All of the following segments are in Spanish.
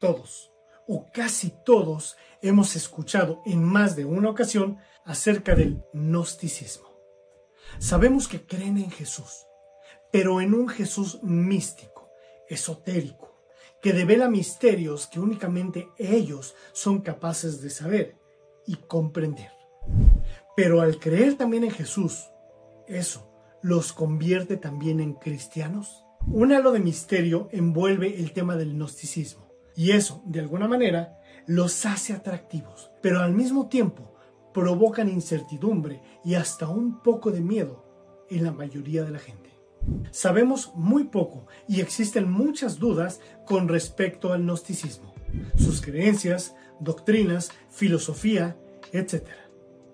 Todos, o casi todos, hemos escuchado en más de una ocasión acerca del gnosticismo. Sabemos que creen en Jesús, pero en un Jesús místico, esotérico, que devela misterios que únicamente ellos son capaces de saber y comprender. Pero al creer también en Jesús, ¿eso los convierte también en cristianos? Un halo de misterio envuelve el tema del gnosticismo, y eso, de alguna manera, los hace atractivos, pero al mismo tiempo provocan incertidumbre y hasta un poco de miedo en la mayoría de la gente. Sabemos muy poco y existen muchas dudas con respecto al gnosticismo, sus creencias, doctrinas, filosofía, etc.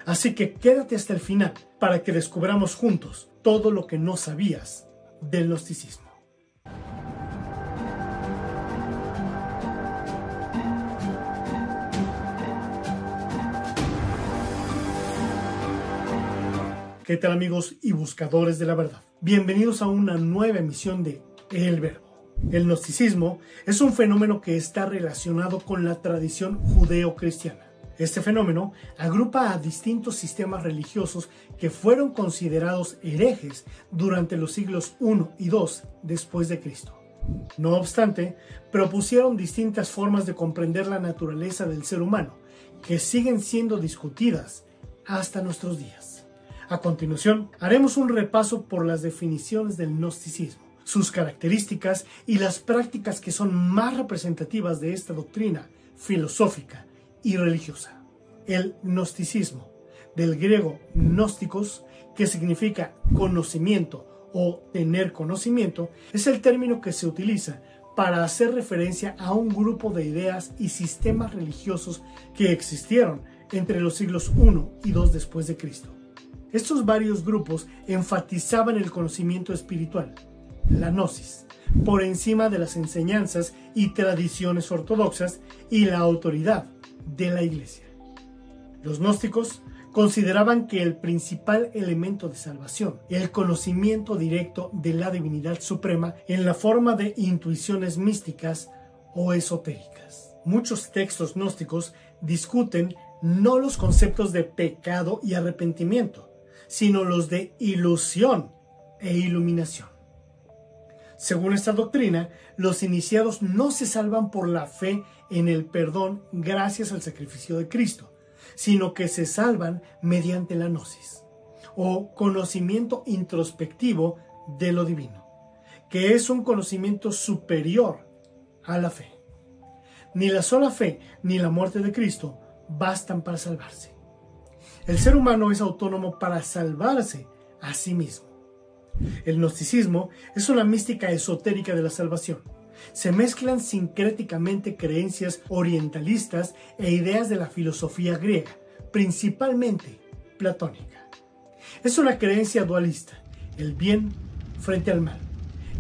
Así que quédate hasta el final para que descubramos juntos todo lo que no sabías del gnosticismo. ¿Qué tal amigos y buscadores de la verdad? Bienvenidos a una nueva emisión de El Verbo. El gnosticismo es un fenómeno que está relacionado con la tradición judeo-cristiana. Este fenómeno agrupa a distintos sistemas religiosos que fueron considerados herejes durante los siglos I y II después de Cristo. No obstante, propusieron distintas formas de comprender la naturaleza del ser humano, que siguen siendo discutidas hasta nuestros días. A continuación, haremos un repaso por las definiciones del gnosticismo, sus características y las prácticas que son más representativas de esta doctrina filosófica y religiosa. El gnosticismo, del griego gnósticos, que significa conocimiento o tener conocimiento, es el término que se utiliza para hacer referencia a un grupo de ideas y sistemas religiosos que existieron entre los siglos I y II después de Cristo. Estos varios grupos enfatizaban el conocimiento espiritual, la gnosis, por encima de las enseñanzas y tradiciones ortodoxas y la autoridad de la Iglesia. Los gnósticos consideraban que el principal elemento de salvación, el conocimiento directo de la divinidad suprema en la forma de intuiciones místicas o esotéricas. Muchos textos gnósticos discuten no los conceptos de pecado y arrepentimiento, sino los de ilusión e iluminación. Según esta doctrina, los iniciados no se salvan por la fe en el perdón gracias al sacrificio de Cristo, sino que se salvan mediante la gnosis, o conocimiento introspectivo de lo divino, que es un conocimiento superior a la fe. Ni la sola fe ni la muerte de Cristo bastan para salvarse. El ser humano es autónomo para salvarse a sí mismo. El gnosticismo es una mística esotérica de la salvación. Se mezclan sincréticamente creencias orientalistas e ideas de la filosofía griega, principalmente platónica. Es una creencia dualista, el bien frente al mal,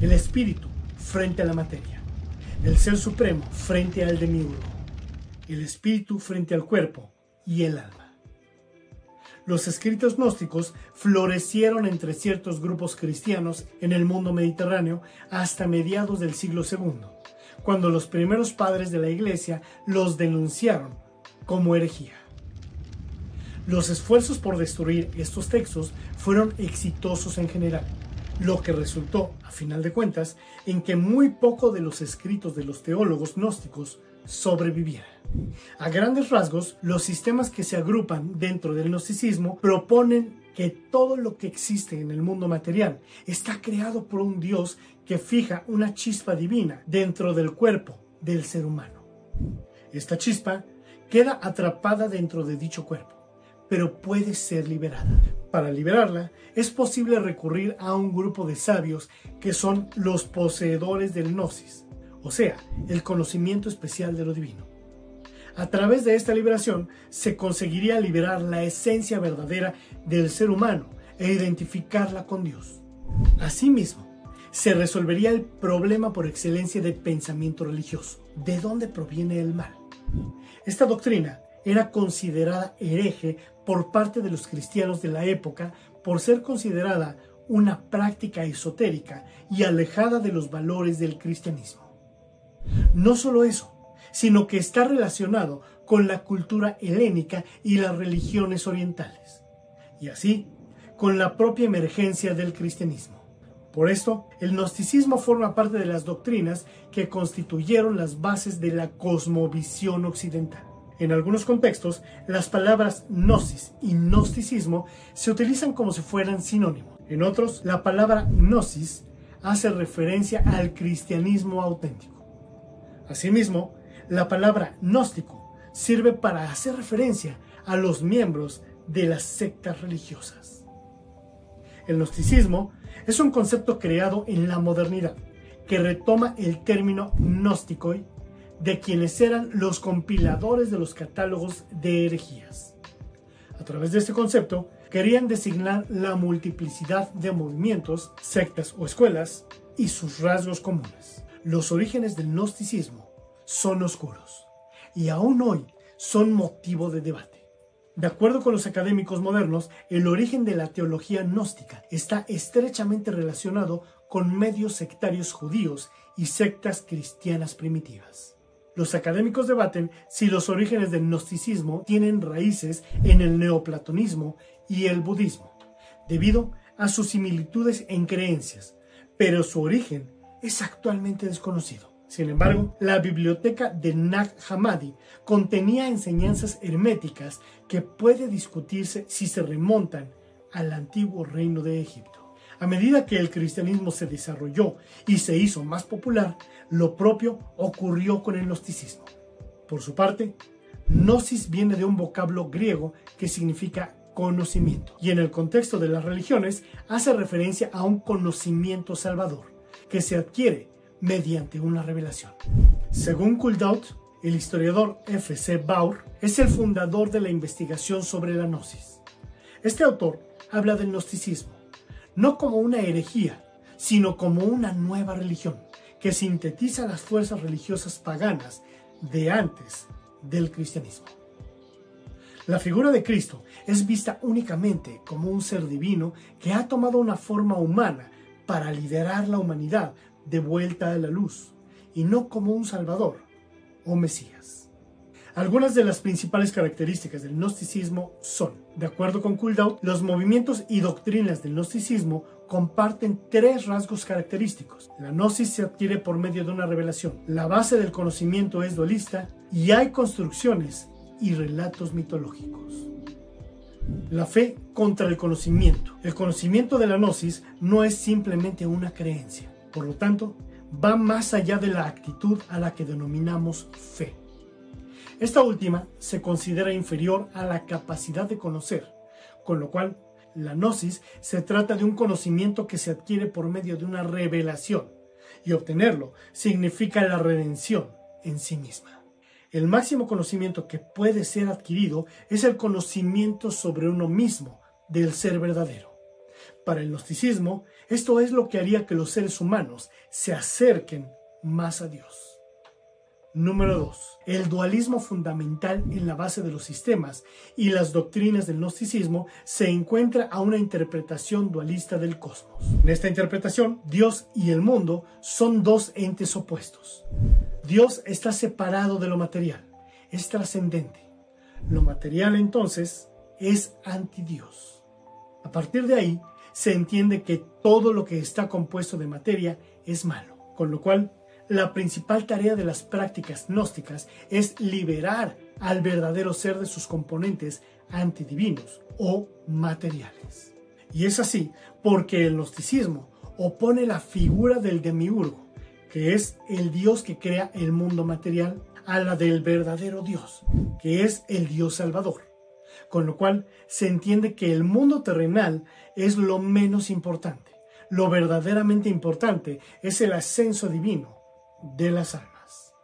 el espíritu frente a la materia, el ser supremo frente al demiurgo, el espíritu frente al cuerpo y el alma los escritos gnósticos florecieron entre ciertos grupos cristianos en el mundo mediterráneo hasta mediados del siglo II, cuando los primeros padres de la Iglesia los denunciaron como herejía. Los esfuerzos por destruir estos textos fueron exitosos en general, lo que resultó, a final de cuentas, en que muy poco de los escritos de los teólogos gnósticos sobreviviera. A grandes rasgos, los sistemas que se agrupan dentro del gnosticismo proponen que todo lo que existe en el mundo material está creado por un Dios que fija una chispa divina dentro del cuerpo del ser humano. Esta chispa queda atrapada dentro de dicho cuerpo, pero puede ser liberada. Para liberarla es posible recurrir a un grupo de sabios que son los poseedores del gnosis, o sea, el conocimiento especial de lo divino. A través de esta liberación se conseguiría liberar la esencia verdadera del ser humano e identificarla con Dios. Asimismo, se resolvería el problema por excelencia del pensamiento religioso. ¿De dónde proviene el mal? Esta doctrina era considerada hereje por parte de los cristianos de la época por ser considerada una práctica esotérica y alejada de los valores del cristianismo. No solo eso, sino que está relacionado con la cultura helénica y las religiones orientales, y así con la propia emergencia del cristianismo. Por esto, el gnosticismo forma parte de las doctrinas que constituyeron las bases de la cosmovisión occidental. En algunos contextos, las palabras gnosis y gnosticismo se utilizan como si fueran sinónimos. En otros, la palabra gnosis hace referencia al cristianismo auténtico. Asimismo, la palabra gnóstico sirve para hacer referencia a los miembros de las sectas religiosas. El gnosticismo es un concepto creado en la modernidad que retoma el término gnóstico de quienes eran los compiladores de los catálogos de herejías. A través de este concepto, querían designar la multiplicidad de movimientos, sectas o escuelas y sus rasgos comunes. Los orígenes del gnosticismo son oscuros y aún hoy son motivo de debate. De acuerdo con los académicos modernos, el origen de la teología gnóstica está estrechamente relacionado con medios sectarios judíos y sectas cristianas primitivas. Los académicos debaten si los orígenes del gnosticismo tienen raíces en el neoplatonismo y el budismo, debido a sus similitudes en creencias, pero su origen es actualmente desconocido. Sin embargo, la biblioteca de Nag Hammadi contenía enseñanzas herméticas que puede discutirse si se remontan al antiguo reino de Egipto. A medida que el cristianismo se desarrolló y se hizo más popular, lo propio ocurrió con el gnosticismo. Por su parte, gnosis viene de un vocablo griego que significa conocimiento y en el contexto de las religiones hace referencia a un conocimiento salvador que se adquiere mediante una revelación. Según Kuldaut, el historiador F.C. Baur es el fundador de la investigación sobre la gnosis. Este autor habla del gnosticismo, no como una herejía, sino como una nueva religión que sintetiza las fuerzas religiosas paganas de antes del cristianismo. La figura de Cristo es vista únicamente como un ser divino que ha tomado una forma humana para liderar la humanidad de vuelta a la luz y no como un Salvador o Mesías. Algunas de las principales características del gnosticismo son, de acuerdo con Kuldaut, los movimientos y doctrinas del gnosticismo comparten tres rasgos característicos. La gnosis se adquiere por medio de una revelación, la base del conocimiento es dualista y hay construcciones y relatos mitológicos. La fe contra el conocimiento. El conocimiento de la gnosis no es simplemente una creencia por lo tanto, va más allá de la actitud a la que denominamos fe. Esta última se considera inferior a la capacidad de conocer, con lo cual la gnosis se trata de un conocimiento que se adquiere por medio de una revelación, y obtenerlo significa la redención en sí misma. El máximo conocimiento que puede ser adquirido es el conocimiento sobre uno mismo del ser verdadero. Para el gnosticismo, esto es lo que haría que los seres humanos se acerquen más a Dios. Número 2. El dualismo fundamental en la base de los sistemas y las doctrinas del gnosticismo se encuentra a una interpretación dualista del cosmos. En esta interpretación, Dios y el mundo son dos entes opuestos. Dios está separado de lo material, es trascendente. Lo material entonces es anti Dios. A partir de ahí, se entiende que todo lo que está compuesto de materia es malo, con lo cual la principal tarea de las prácticas gnósticas es liberar al verdadero ser de sus componentes antidivinos o materiales. Y es así porque el gnosticismo opone la figura del demiurgo, que es el Dios que crea el mundo material, a la del verdadero Dios, que es el Dios salvador con lo cual se entiende que el mundo terrenal es lo menos importante. Lo verdaderamente importante es el ascenso divino de las almas.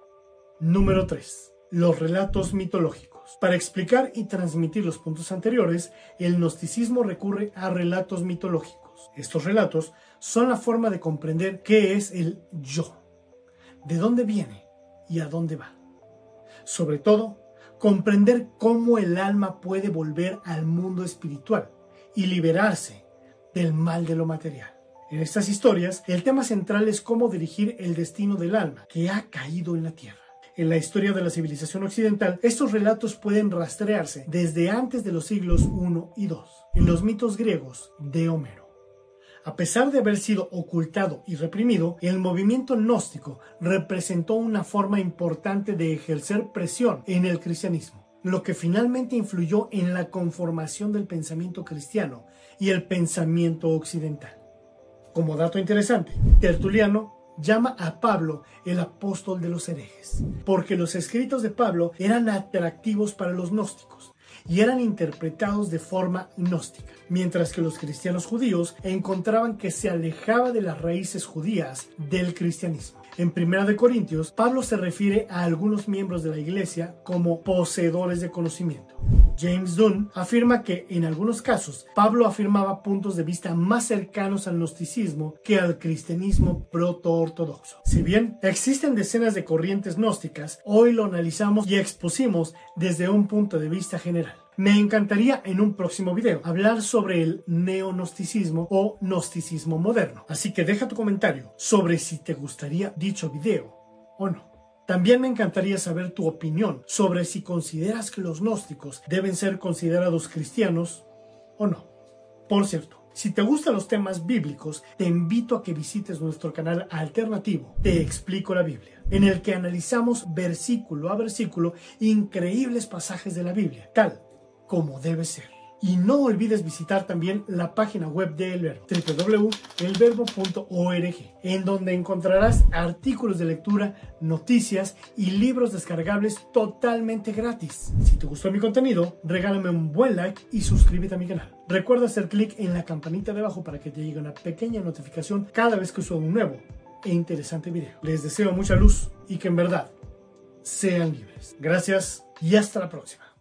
Número 3. Los relatos mitológicos. Para explicar y transmitir los puntos anteriores, el gnosticismo recurre a relatos mitológicos. Estos relatos son la forma de comprender qué es el yo, de dónde viene y a dónde va. Sobre todo, comprender cómo el alma puede volver al mundo espiritual y liberarse del mal de lo material. En estas historias, el tema central es cómo dirigir el destino del alma que ha caído en la tierra. en la historia de la civilización occidental, estos relatos pueden rastrearse desde antes de los siglos I y II, en los mitos griegos de Homero. A pesar de haber sido ocultado y reprimido, el movimiento gnóstico representó una forma importante de ejercer presión en el cristianismo, lo que finalmente influyó en la conformación del pensamiento cristiano y el pensamiento occidental. Como dato interesante, Tertuliano llama a Pablo el apóstol de los herejes, porque los escritos de Pablo eran atractivos para los gnósticos y eran interpretados de forma gnóstica, mientras que los cristianos judíos encontraban que se alejaba de las raíces judías del cristianismo. En Primera de Corintios, Pablo se refiere a algunos miembros de la iglesia como poseedores de conocimiento. James Dunn afirma que en algunos casos Pablo afirmaba puntos de vista más cercanos al gnosticismo que al cristianismo proto-ortodoxo. Si bien existen decenas de corrientes gnósticas, hoy lo analizamos y expusimos desde un punto de vista general. Me encantaría en un próximo video hablar sobre el neonosticismo o gnosticismo moderno. Así que deja tu comentario sobre si te gustaría dicho video o no. También me encantaría saber tu opinión sobre si consideras que los gnósticos deben ser considerados cristianos o no. Por cierto, si te gustan los temas bíblicos, te invito a que visites nuestro canal alternativo Te explico la Biblia, en el que analizamos versículo a versículo increíbles pasajes de la Biblia, tal como debe ser. Y no olvides visitar también la página web de El Verbo, www.elverbo.org, en donde encontrarás artículos de lectura, noticias y libros descargables totalmente gratis. Si te gustó mi contenido, regálame un buen like y suscríbete a mi canal. Recuerda hacer clic en la campanita de abajo para que te llegue una pequeña notificación cada vez que subo un nuevo e interesante video. Les deseo mucha luz y que en verdad sean libres. Gracias y hasta la próxima.